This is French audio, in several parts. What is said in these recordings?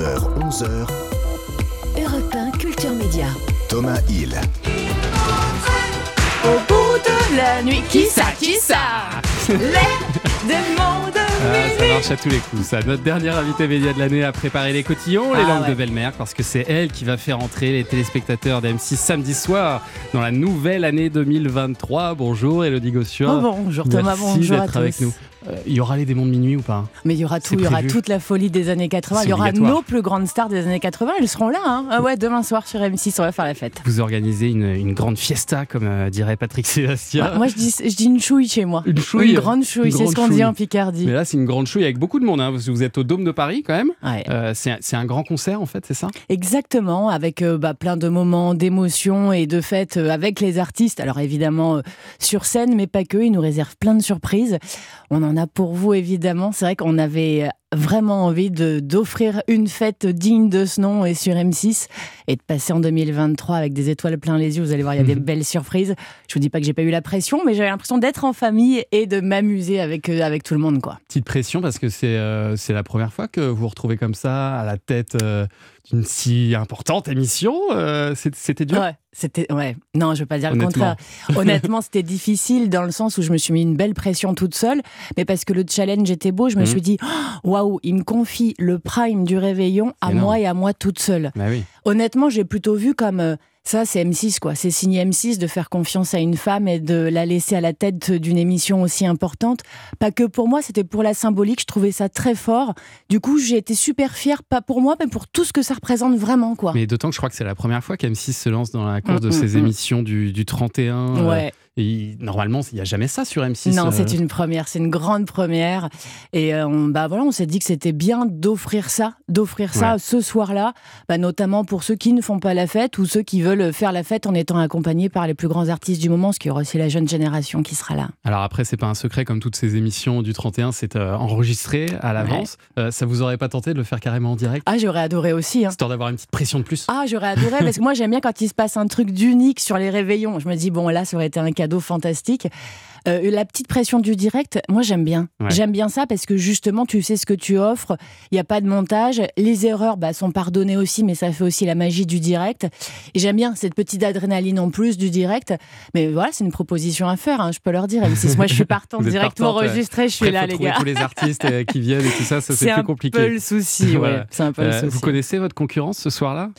9h, 11h. Europe 1 Culture Média. Thomas Hill. Au bout de la nuit, qui ça, qui ça? Les démons de Ah, ça marche à tous les coups. Ça. Notre dernière invitée média de l'année a préparé les cotillons, les Ah langues ouais. de belle-mère, parce que c'est elle qui va faire entrer les téléspectateurs d'M6 samedi soir dans la nouvelle année 2023. Bonjour Elodie Gossuin. Oh, bonjour Thomas, Merci bonjour à d'être tous. avec nous. Euh, Il y aura les démons de minuit ou pas? Mais il y aura tout, il y aura toute la folie des années 80, C'est il y aura nos plus grandes stars des années 80, elles seront là. Hein. Ah ouais, demain soir sur M6, on va faire la fête. Vous organisez une, une grande fiesta, comme euh, dirait Patrick Sébastien. Ouais, moi je dis, je dis une chouille chez moi. Une chouille. grande chouille, Une c'est ce qu'on dit en Picardie. Mais là, c'est une grande chouille avec beaucoup de monde, hein, vous êtes au Dôme de Paris quand même. Ouais. Euh, c'est un- grand concert en fait, c'est ça? Exactement, avec euh, bah, plein de moments d'émotion et de fête euh, avec les artistes. Alors évidemment sur scène, mais pas que. Ils nous réservent plein de surprises. On en a pour vous évidemment. C'est vrai qu'on avait vraiment envie d'offrir une fête digne de ce nom et sur M6 et de passer en 2023 avec des étoiles plein les yeux. Vous allez voir, il y a des Mhm. belles surprises. Je vous dis pas que j'ai pas eu la pression, mais j'avais l'impression d'être en famille et de m'amuser avec euh, avec tout le monde, quoi. Petite pression parce que c'est euh, c'est la première fois que vous vous retrouvez comme ça à la tête euh, d'une si importante émission. euh, C'était dur? Ouais, c'était ouais. Non, je veux pas dire le contraire. Honnêtement, c'était difficile dans le sens où je me suis mis une belle pression toute seule, mais parce que le challenge était beau, je me Mhm. suis dit Oh, waouh, il me confie le prime du réveillon à Énorme. moi et à moi toute seule. Bah oui. Honnêtement, j'ai plutôt vu comme euh, ça, c'est M6 quoi. C'est signé M6 de faire confiance à une femme et de la laisser à la tête d'une émission aussi importante. Pas que pour moi, c'était pour la symbolique. Je trouvais ça très fort. Du coup, j'ai été super fière, pas pour moi, mais pour tout ce que ça représente vraiment quoi. Mais d'autant que je crois que c'est la première fois qu'M6 se lance dans la course de mm, ces mm. émissions du, du 31. euh, Ouais. Et normalement, il n'y a jamais ça sur M6. Non, euh, c'est une première, c'est une grande première. Et euh, on, bah voilà, on s'est dit que c'était bien d'offrir ça, d'offrir ça Ouais. ce soir-là, bah, notamment pour ceux qui ne font pas la fête ou ceux qui veulent faire la fête en étant accompagnés par les plus grands artistes du moment, parce qu'il y aura aussi la jeune génération qui sera là. Alors après, c'est pas un secret comme toutes ces émissions du 31, c'est euh, enregistré à l'avance. Euh, ça vous aurait pas tenté de le faire carrément en direct, Ah, j'aurais adoré aussi. Hein. histoire d'avoir une petite pression de plus Ah, j'aurais adoré parce que moi j'aime bien quand il se passe un truc d'unique sur les réveillons. Je me dis bon là ça aurait été un cadeau fantastique. Euh, la petite pression du direct, moi j'aime bien. Ouais. J'aime bien ça parce que justement tu sais ce que tu offres. Il n'y a pas de montage. Les erreurs bah, sont pardonnées aussi, mais ça fait aussi la magie du direct. Et j'aime bien cette petite adrénaline en plus du direct. Mais voilà, c'est une proposition à faire. hein, je peux leur dire. M6, moi je suis partante directement enregistrée. Je suis là les gars. tous les artistes euh, qui viennent et tout ça, ça c'est C'est plus un compliqué. peu le souci. Voilà. ouais. C'est un peu le Euh, souci. vous connaissez votre concurrence ce soir-là?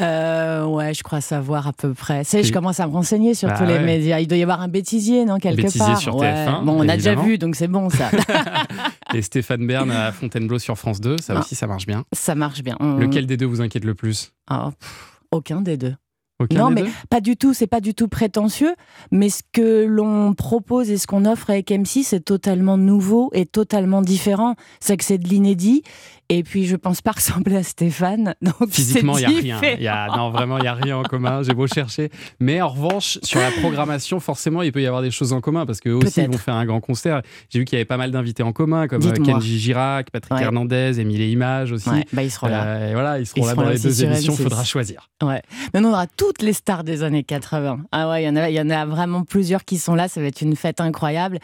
Euh, ouais, je crois savoir à peu près. C'est, je Et- commence à me renseigner sur Bah tous les ouais. médias. Il doit y avoir un bêtisier, non, quelque Bêtisier part. Sur Ouais. TF1, Bon, on a déjà vu, donc c'est bon, ça. Et Stéphane Bern à Fontainebleau sur France 2, ça Ah. aussi ça marche bien. ça marche bien. On- Lequel des deux vous inquiète le plus? Ah, pff, Aucun des deux. Aucun non, mais pas du tout. C'est pas du tout prétentieux. Mais ce que l'on propose et ce qu'on offre avec M6, c'est totalement nouveau et totalement différent. C'est que c'est de l'inédit. Et puis, je pense pas ressembler à Stéphane. Donc Physiquement, il n'y a rien. Y a, non, vraiment, il n'y a rien en commun. J'ai beau chercher. Mais en revanche, sur la programmation, forcément, il peut y avoir des choses en commun parce qu'eux aussi, ils vont faire un grand concert. J'ai vu qu'il y avait pas mal d'invités en commun, comme euh. Kenji Girac, Patrick Ouais. Hernandez, Émile Images aussi. Ouais, bah, ils seront là. Euh, et voilà, ils seront Ils là seront dans là les deux émissions. M6. Il faudra choisir. Ouais. Maintenant, on aura toutes les stars des années 80. Ah ouais, il y en a, il y en a vraiment plusieurs qui sont là. Ça va être une fête incroyable.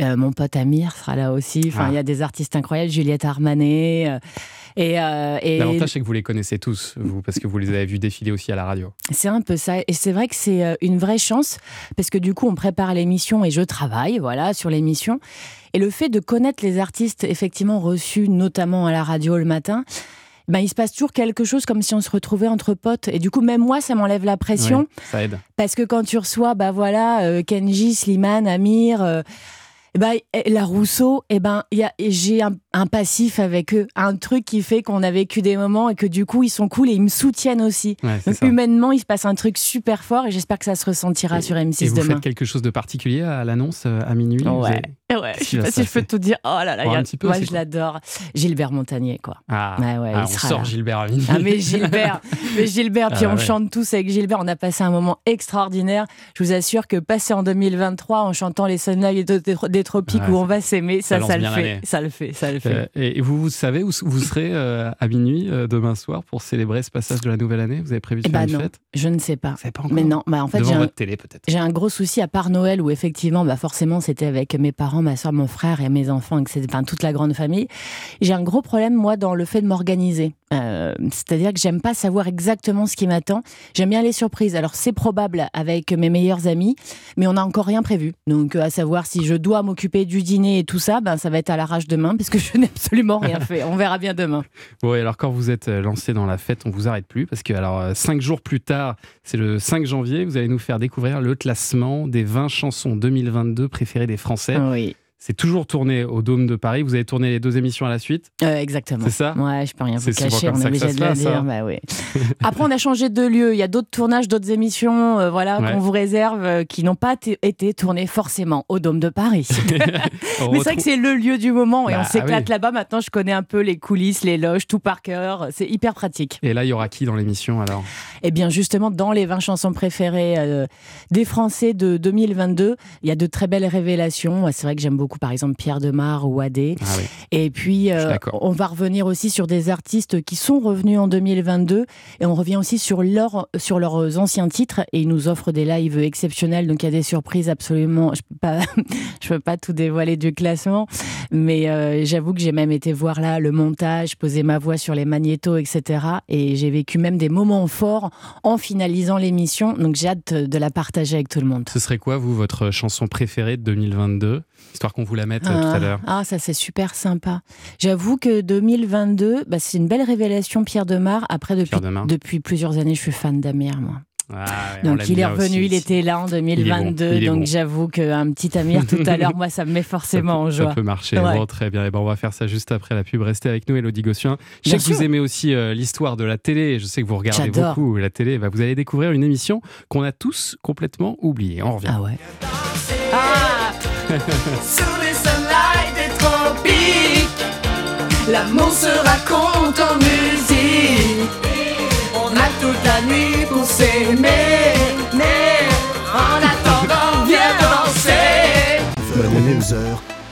Euh, mon pote Amir sera là aussi. Enfin, Ah. il y a des artistes incroyables. Juliette Armanet. euh, et, euh, et L'avantage, c'est que vous les connaissez tous, vous, parce que vous les avez vus défiler aussi à la radio. c'est un peu ça. Et c'est vrai que c'est euh, une vraie chance parce que du coup, on prépare l'émission et je travaille, voilà, sur l'émission. Et le fait de connaître les artistes effectivement reçus, notamment à la radio le matin, ben, il se passe toujours quelque chose comme si on se retrouvait entre potes. Et du coup, même moi, ça m'enlève la pression. Ça aide. Parce que quand tu reçois, bah voilà, Kenji, Slimane, Amir, euh, eh ben, eh, la Rousseau, eh ben, il y a- j'ai un, un passif avec eux, un truc qui fait qu'on a vécu des moments et que du coup, ils sont cool et ils me soutiennent aussi. Ouais, c'est Donc ça. humainement, il se passe un truc super fort et j'espère que ça se ressentira Et- sur Et M6 vous demain. faites quelque chose de particulier à l'annonce euh, à minuit? Vous Ouais. Avez- Ouais, je sais pas si je peux te dire. Oh là là, a- peu, moi je l'adore. Gilbert Montagnier, quoi. Ah, Ouais, ouais, ah, il on sort là. Gilbert à minuit. Ah mais Gilbert, mais Gilbert, puis Ah on ouais. chante tous avec Gilbert. On a passé un moment extraordinaire. Je vous assure que passer en 2023 en chantant les Sunlight des, tropiques où on va s'aimer, ça ça, le fait, ça le fait, ça le fait. Euh, et vous, vous savez où vous serez euh, à minuit euh, demain soir pour célébrer ce passage de la nouvelle année? Vous avez prévu de Eh faire bah une fête? je ne sais pas. Vous savez pas encore Mais non, bah en fait Devant j'ai un, télé peut-être. j'ai un gros souci à part Noël où effectivement, bah forcément c'était avec mes parents, ma soeur, mon frère et mes enfants, et que c'est enfin, toute la grande famille. J'ai un gros problème moi dans le fait de m'organiser. Euh, C'est-à-dire que j'aime pas savoir exactement ce qui m'attend. J'aime bien les surprises. Alors c'est probable avec mes meilleurs amis, mais on n'a encore rien prévu. Donc euh, à savoir si je dois m'occuper du dîner et tout ça, ben ça va être à l'arrache demain parce que je n'ai absolument rien fait. On verra bien demain. Bon, et alors quand vous êtes euh, lancé dans la fête, on vous arrête plus parce que alors cinq jours plus tard, c'est le 5 janvier, vous allez nous faire découvrir le classement des 20 chansons 2022 préférées des Français. Oui, C'est toujours tourné au Dôme de Paris. Vous avez tourné les deux émissions à la suite. Euh, exactement. C'est ça Ouais, je peux rien vous cacher, on est obligé de le dire. hein. Bah oui. Après, on a changé de lieu. Il y a d'autres tournages, d'autres émissions euh, voilà, Ouais. qu'on vous réserve euh, qui n'ont pas été tournées forcément au Dôme de Paris. On Mais c'est vrai que c'est le lieu du moment et Bah, on s'éclate oui. là-bas. Maintenant, je connais un peu les coulisses, les loges, tout par cœur. C'est hyper pratique. Et là, il y aura qui dans l'émission alors? Eh bien, justement, dans les 20 chansons préférées des Français de 2022, il y a de très belles révélations. C'est vrai que j'aime beaucoup, par exemple, Pierre Demar ou Adé. Ah oui. Et puis, euh, on va revenir aussi sur des artistes qui sont revenus en 2022 et on revient aussi sur, leur, sur leurs anciens titres et ils nous offrent des lives exceptionnels. Donc, il y a des surprises absolument. Je peux pas, je peux pas tout dévoiler du classement, mais euh, j'avoue que j'ai même été voir là le montage, poser ma voix sur les magnétos, etc. Et j'ai vécu même des moments forts en finalisant l'émission. Donc, j'ai hâte de la partager avec tout le monde. Ce serait quoi, vous, votre chanson préférée de 2022 Histoire qu'on vous la mette euh, tout à Ah, l'heure. Ah, ça c'est super sympa. J'avoue que 2022, bah, c'est une belle révélation, Pierre Demar. Après, depuis, Demar. depuis plusieurs années, je suis fan d'Amir, moi. Ah, Donc il est revenu, aussi. il était là en Il est 2022. bon, il est donc bon. j'avoue qu'un petit Amir tout à l'heure, moi, ça me met forcément peut- en joie. Ça peut marcher. Ouais. Bon, très bien. Et ben, on va faire ça juste après la pub. Restez avec nous, Elodie Gossuin. Je sais que vous aimez aussi euh, l'histoire de la télé. Je sais que vous regardez beaucoup la télé. Bah, vous allez découvrir une émission qu'on a tous complètement oubliée. On revient. Ah ouais. Ah Sous les sunlights des tropiques, l'amour se raconte en musique. On a toute la nuit pour s'aimer, mais en attendant, viens danser. 11h,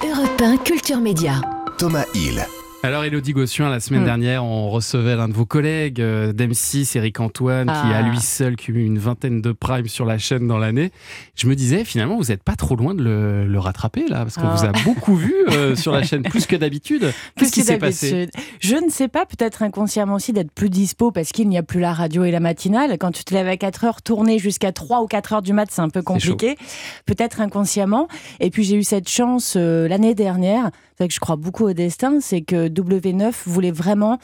Europe 1 Culture Média. Thomas Hill. Alors, Elodie Gossuin, la semaine Mm. dernière, on recevait l'un de vos collègues euh, d'M6, Eric Antoine, qui Ah. à lui seul cumule une vingtaine de primes sur la chaîne dans l'année. Je me disais, finalement, vous n'êtes pas trop loin de le, le rattraper, là, parce qu'on Ah. vous a beaucoup vu euh, sur la chaîne, plus que d'habitude. Qu'est-ce qui s'est passé? Je ne sais pas, peut-être inconsciemment aussi d'être plus dispo parce qu'il n'y a plus la radio et la matinale. Quand tu te lèves à 4 heures, tourner jusqu'à 3 ou 4 heures du mat, c'est un peu compliqué. Peut-être inconsciemment. Et puis j'ai eu cette chance euh, l'année dernière, c'est que je crois beaucoup au destin, c'est que W9 voulait vraiment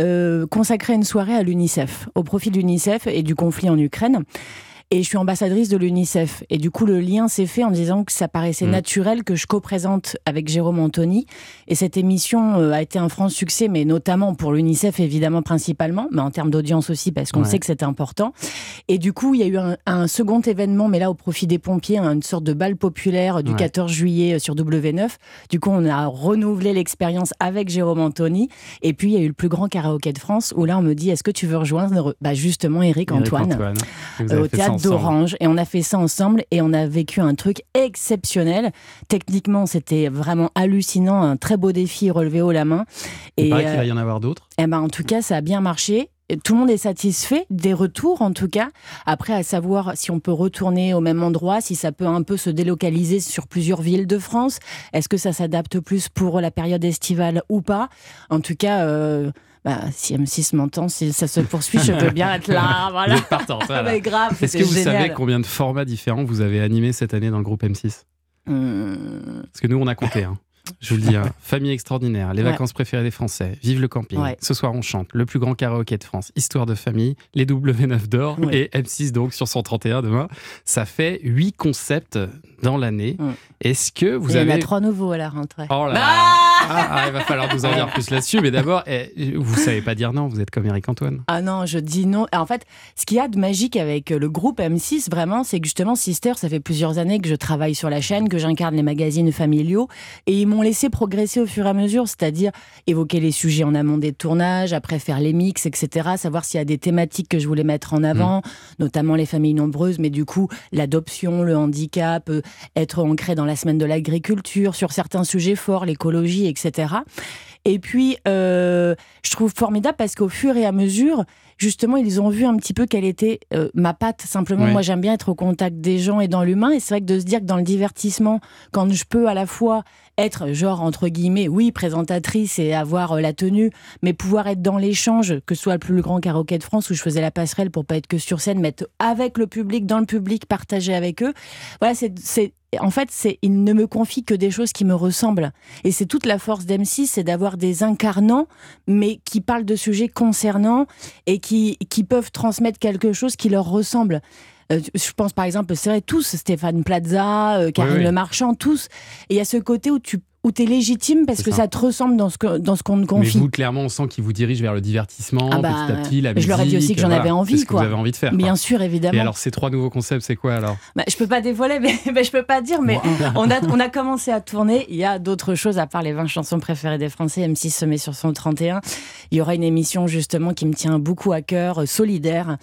euh, consacrer une soirée à l'UNICEF, au profit de l'UNICEF et du conflit en Ukraine. Et je suis ambassadrice de l'UNICEF. Et du coup, le lien s'est fait en disant que ça paraissait Mm. naturel que je co-présente avec Jérôme Anthony. Et cette émission euh, a été un franc succès, mais notamment pour l'UNICEF, évidemment, principalement, mais en termes d'audience aussi, parce qu'on Ouais. sait que c'était important. Et du coup, il y a eu un, un second événement, mais là, au profit des pompiers, une sorte de bal populaire du Ouais. 14 juillet euh, sur W9. Du coup, on a renouvelé l'expérience avec Jérôme Anthony. Et puis, il y a eu le plus grand karaoké de France, où là, on me dit, est-ce que tu veux rejoindre bah, justement Eric Eric Antoine euh, au théâtre. d'Orange et on a fait ça ensemble et on a vécu un truc exceptionnel. Techniquement, c'était vraiment hallucinant, un très beau défi relevé haut la main. Il Et paraît qu'il euh, va y en avoir d'autres. eh ben, en tout cas, ça a bien marché. Tout le monde est satisfait des retours, en tout cas. Après, à savoir si on peut retourner au même endroit, si ça peut un peu se délocaliser sur plusieurs villes de France. Est-ce que ça s'adapte plus pour la période estivale ou pas? En tout cas, euh, bah, si M6 m'entend, si ça se poursuit, je veux bien être là. Vous Voilà. êtes partante, voilà. Mais grave, Est-ce que vous génial. savez combien de formats différents vous avez animés cette année dans le groupe M6 Hum, Parce que nous, on a compté. hein. Je vous le dis, hein. Famille extraordinaire, les Ouais. vacances préférées des Français, Vive le camping, Ouais. Ce soir on chante, le plus grand karaoké de France, Histoire de famille, les W9 d'or Ouais. et M6 donc sur 131 demain. Ça fait huit concepts dans l'année. Ouais. Est-ce que vous il y en avez... a trois nouveaux à la rentrée. Oh là là Ah Ah, Il va falloir nous en dire plus là-dessus. Mais d'abord, eh, vous savez pas dire non, vous êtes comme Eric Antoine. Ah non, je dis non. En fait, ce qu'il y a de magique avec euh, le groupe M6, vraiment, c'est que justement, Sister, ça fait plusieurs années que je travaille sur la chaîne, que j'incarne les magazines familiaux, et ils m'ont laissé progresser au fur et à mesure, c'est-à-dire évoquer les sujets en amont des tournages, après faire les mix, etc., savoir s'il y a des thématiques que je voulais mettre en avant, notamment les familles nombreuses, mais du coup, l'adoption, le handicap, euh, être ancré dans la semaine de l'agriculture, sur certains sujets forts, l'écologie, etc. Et puis, euh, je trouve formidable parce qu'au fur et à mesure, justement, ils ont vu un petit peu quelle était euh, ma patte. Simplement, moi, j'aime bien être au contact des gens et dans l'humain. Et c'est vrai que de se dire que dans le divertissement, quand je peux à la fois être, genre, entre guillemets, oui, présentatrice et avoir euh, la tenue, mais pouvoir être dans l'échange, que ce soit le plus grand karaoké de France où je faisais la passerelle pour pas être que sur scène, mais être avec le public, dans le public, partager avec eux. Voilà, c'est, en fait, c'est, ils ne me confient que des choses qui me ressemblent. Et c'est toute la force d'M6, c'est d'avoir des incarnants, mais qui parlent de sujets concernants et qui, qui peuvent transmettre quelque chose qui leur ressemble. Euh, je pense par exemple, c'est vrai, tous, Stéphane Plaza, euh, Karine Oui, oui. Le Marchand, tous. Et il y a ce côté où tu où es légitime parce que ça. ça. te ressemble dans ce que- dans ce qu'on te Mais confie. vous, clairement, on sent qu'il vous dirige vers le divertissement, Ah bah, petit à petit, la musique. je leur ai dit aussi que j'en voilà. avais envie, C'est ce que quoi. vous avez envie de faire. Bien quoi. sûr, évidemment. Et alors, ces trois nouveaux concepts, c'est quoi alors? Bah, je peux pas dévoiler, mais, mais je peux pas dire. Mais on a, on a commencé à tourner. Il y a d'autres choses à part les 20 chansons préférées des Français. M6 se met sur son 31. Il y aura une émission justement qui me tient beaucoup à cœur, euh, solidaire.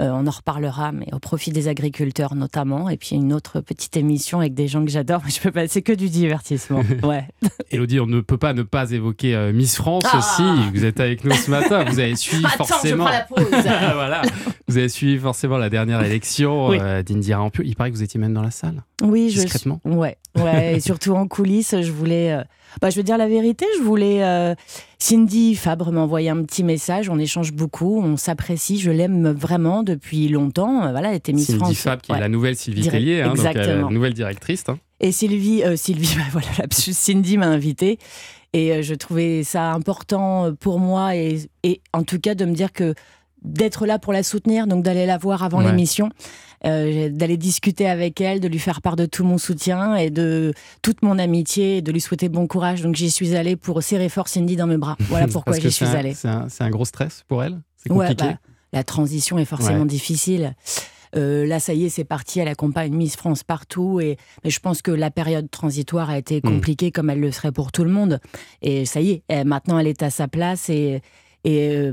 Euh, on en reparlera, mais au profit des agriculteurs notamment. Et puis une autre petite émission avec des gens que j'adore. Je peux pas. C'est que du divertissement. Ouais. Elodie, on ne peut pas ne pas évoquer euh, Miss France Ah aussi. Vous êtes avec nous ce matin. Vous avez suivi Attends, forcément. je la pause. voilà. Vous avez suivi forcément la dernière élection Oui. euh, d'Indira Ampio. Il paraît que vous étiez même dans la salle. Oui, je Discrètement. Ouais, ouais, et surtout en coulisses, je voulais. euh, bah, je veux dire la vérité, je voulais. euh, Cindy Fabre m'a envoyé un petit message, on échange beaucoup, on s'apprécie, je l'aime vraiment depuis longtemps. Voilà, elle était Miss Cindy France. Fab, qui Ouais. est la nouvelle Sylvie Direct- Tellier, hein, donc nouvelle directrice. hein. Et Sylvie, euh, Sylvie, bah, voilà, Cindy m'a invitée. Et euh, je trouvais ça important euh, pour moi, et, et en tout cas de me dire que d'être là pour la soutenir, donc d'aller la voir avant Ouais. l'émission, euh, d'aller discuter avec elle, de lui faire part de tout mon soutien et de toute mon amitié, et de lui souhaiter bon courage. Donc j'y suis allée pour serrer fort Cindy dans mes bras. Voilà pourquoi j'y suis allée. C'est un, gros stress pour elle C'est Ouais, compliqué bah, la transition est forcément Ouais. difficile. Euh, là, ça y est, c'est parti. Elle accompagne Miss France partout. Et, mais je pense que la période transitoire a été Mm. compliquée comme elle le serait pour tout le monde. Et ça y est, maintenant, elle est à sa place. Et, et euh,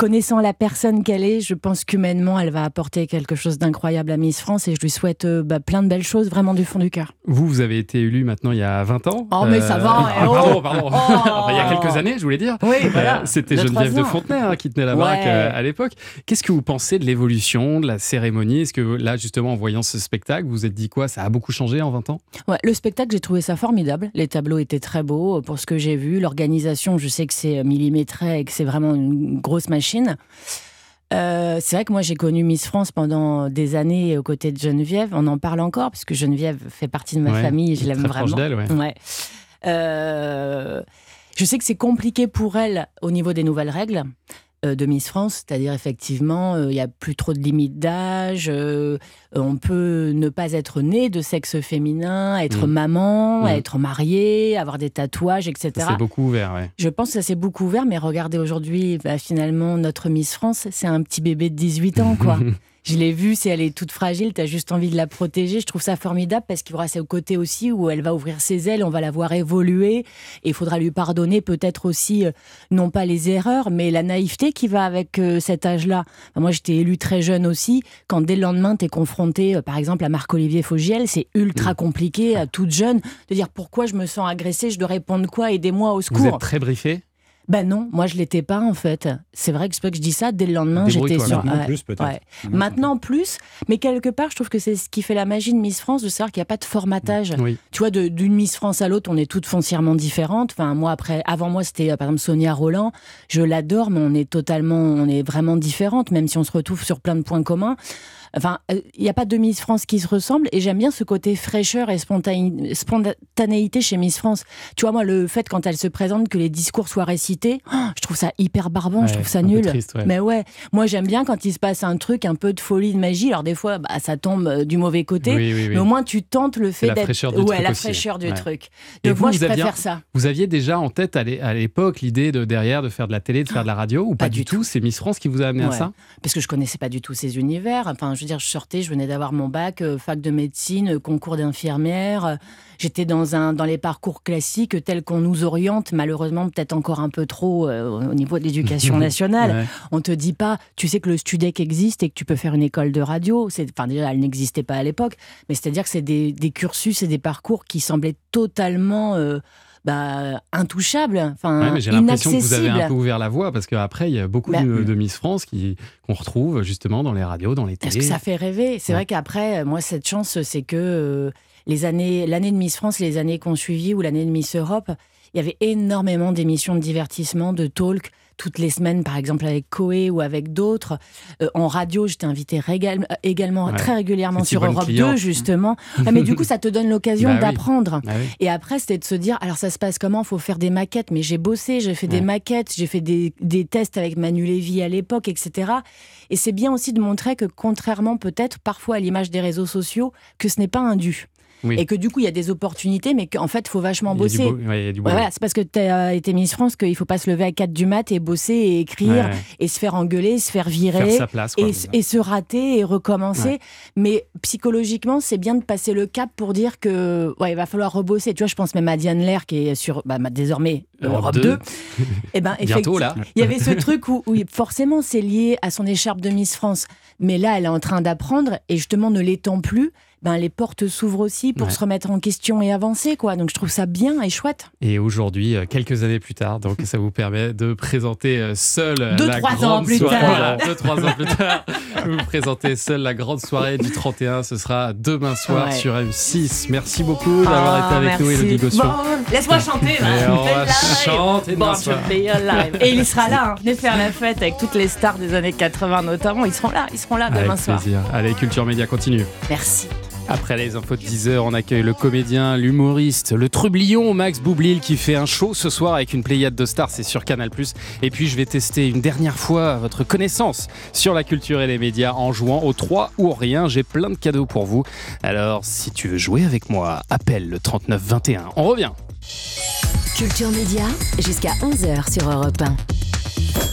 connaissant la personne qu'elle est, je pense qu'humainement, elle va apporter quelque chose d'incroyable à Miss France. Et je lui souhaite euh, bah, plein de belles choses, vraiment du fond du cœur. Vous, vous avez été élu maintenant il y a 20 ans. Oh, mais ça va, ah, eh oh. Pardon, pardon. Oh. Enfin, il y a quelques années, je voulais dire. Oui, Euh, C'était Geneviève de. Fontenay hein, qui tenait la baraque Ouais. euh, à l'époque. Qu'est-ce que vous pensez de l'évolution, de la cérémonie? Est-ce que là, justement, en voyant ce spectacle, vous vous êtes dit quoi? Ça a beaucoup changé en 20 ans? Ouais, le spectacle, j'ai trouvé ça formidable. Les tableaux étaient très beaux euh, pour ce que j'ai vu. L'organisation, je sais que c'est millimétré et que c'est vraiment une grosse machine. Euh, c'est vrai que moi j'ai connu Miss France pendant des années aux côtés de Geneviève. On en parle encore parce que Geneviève fait partie de ma Ouais, famille et je l'aime vraiment. d'elle, ouais. Ouais. Euh, je sais que c'est compliqué pour elle au niveau des nouvelles règles de Miss France, c'est-à-dire effectivement, euh, il n'y a plus trop de limites d'âge, euh, on peut ne pas être né de sexe féminin, être Mm. maman, Mm. être marié, avoir des tatouages, etc. Ça s'est beaucoup ouvert, ouais. Je pense que ça s'est beaucoup ouvert, mais regardez aujourd'hui, bah, finalement, notre Miss France, c'est un petit bébé de 18 ans, quoi. Je l'ai vue, c'est elle est toute fragile, tu as juste envie de la protéger. Je trouve ça formidable parce qu'il y aura ce côté aussi où elle va ouvrir ses ailes, on va la voir évoluer et il faudra lui pardonner peut-être aussi, euh, non pas les erreurs, mais la naïveté qui va avec euh, cet âge-là. Moi, j'étais élue très jeune aussi. Quand dès le lendemain, tu es confronté, euh, par exemple, à Marc-Olivier Fogiel, c'est ultra compliqué, à toute jeune, de dire pourquoi je me sens agressée, je dois répondre quoi, aidez-moi au Vous secours. êtes très briefé Ben non, moi je l'étais pas en fait. C'est vrai que c'est pas que je dis ça, dès le lendemain j'étais sur. maintenant plus, peut-être. ouais. Maintenant plus, mais quelque part je trouve que c'est ce qui fait la magie de Miss France, de savoir qu'il n'y a pas de formatage. Oui. Tu vois, d'une Miss France à l'autre, on est toutes foncièrement différentes. Enfin, moi après, avant moi c'était euh, par exemple Sonia Roland. Je l'adore, mais on est totalement, on est vraiment différentes, même si on se retrouve sur plein de points communs. Enfin, euh, il n'y a pas de Miss France qui se ressemble et j'aime bien ce côté fraîcheur et spontané- spontanéité chez Miss France. Tu vois, moi, le fait quand elle se présente que les discours soient récités, oh, je trouve ça hyper barbant, je trouve ça nul. triste, ouais. Mais ouais, moi j'aime bien quand il se passe un truc, un peu de folie, de magie. Alors des fois, bah, ça tombe euh, du mauvais côté. Oui, oui, oui. Mais au moins, tu tentes le fait la d'être. fraîcheur du ouais, la aussi. fraîcheur du Ouais. truc. Donc vous, moi, vous je aviez préfère ça. Vous aviez déjà en tête à l'é- à l'époque l'idée de derrière de faire de la télé, de faire de la radio ou pas, Pas du tout C'est Miss France qui vous a amené à ça? Parce que je connaissais pas du tout ces univers. Enfin, je veux dire, je sortais, je venais d'avoir mon bac, euh, fac de médecine, euh, concours d'infirmière. euh, J'étais dans un dans les parcours classiques tels qu'on nous oriente, malheureusement peut-être encore un peu trop euh, au niveau de l'éducation nationale. Ouais. On te dit pas, tu sais que le Studec existe et que tu peux faire une école de radio. C'est, enfin déjà, elle n'existait pas à l'époque, mais c'est-à-dire que c'est des, des cursus et des parcours qui semblaient totalement euh, bah, intouchable, enfin Ouais, j'ai l'impression que vous avez un peu ouvert la voie parce qu'après, il y a beaucoup Bah, de, de Miss France qui- qu'on retrouve justement dans les radios, dans les Parce télés. que ça fait rêver? C'est Ouais. vrai qu'après, moi, cette chance, c'est que euh, les années, l'année de Miss France, les années qu'on suivit, ou l'année de Miss Europe, il y avait énormément d'émissions de divertissement, de talk, toutes les semaines, par exemple avec Coé ou avec d'autres. Euh, en radio, j'étais invitée régal- également Ouais. très régulièrement sur Europe cliente. 2, justement. Ah, mais du coup, ça te donne l'occasion Bah oui. d'apprendre. Ah oui. Et après, c'était de se dire, alors ça se passe comment? Faut faire des maquettes. Mais j'ai bossé, j'ai fait Ouais. des maquettes, j'ai fait des, des tests avec Manu Lévy à l'époque, etc. Et c'est bien aussi de montrer que, contrairement peut-être parfois à l'image des réseaux sociaux, que ce n'est pas un dû. Oui. Et que du coup, il y a des opportunités, mais qu'en fait, il faut vachement bosser. ouais, voilà, c'est parce que tu as été Miss France qu'il faut pas se lever à 4 du mat et bosser et écrire Ouais. et se faire engueuler, se faire Faire virer sa place. quoi. et, et se rater et recommencer. Mais psychologiquement, c'est bien de passer le cap pour dire que ouais, il va falloir rebosser. Tu vois, je pense même à Diane Lair qui est sur bah, ma- désormais Europe Europe 2. 2. Et ben, Bientôt là. Il y avait ce truc où, où forcément c'est lié à son écharpe de Miss France. Mais là, elle est en train d'apprendre et justement ne l'étant plus. Ben, les portes s'ouvrent aussi pour Ouais. se remettre en question et avancer. quoi. Donc je trouve ça bien et chouette. Et aujourd'hui, euh, quelques années plus tard, donc ça vous permet de présenter euh, seul euh, Deux, la trois ans grande plus soirée. tard. Voilà, deux, trois ans plus tard, vous présentez seul la grande soirée du 31. Ce sera demain soir Ouais. sur M6. Merci beaucoup d'avoir été avec nous. Elodie Gossuin. Bon, laisse-moi chanter. Et là. on va chanter alive. Et il sera là, hein. venez faire la fête avec toutes les stars des années 80 notamment. Ils seront là, ils seront là demain Avec soir. plaisir. Allez, Culture Média continue. Merci. Après les infos de 10h, on accueille le comédien, l'humoriste, le trublion Max Boublil qui fait un show ce soir avec une pléiade de stars, c'est sur Canal+. Et puis je vais tester une dernière fois votre connaissance sur la culture et les médias en jouant au 3 ou au rien. J'ai plein de cadeaux pour vous. Alors si tu veux jouer avec moi, appelle le 3921. On revient. Culture Média, jusqu'à 11h sur Europe 1.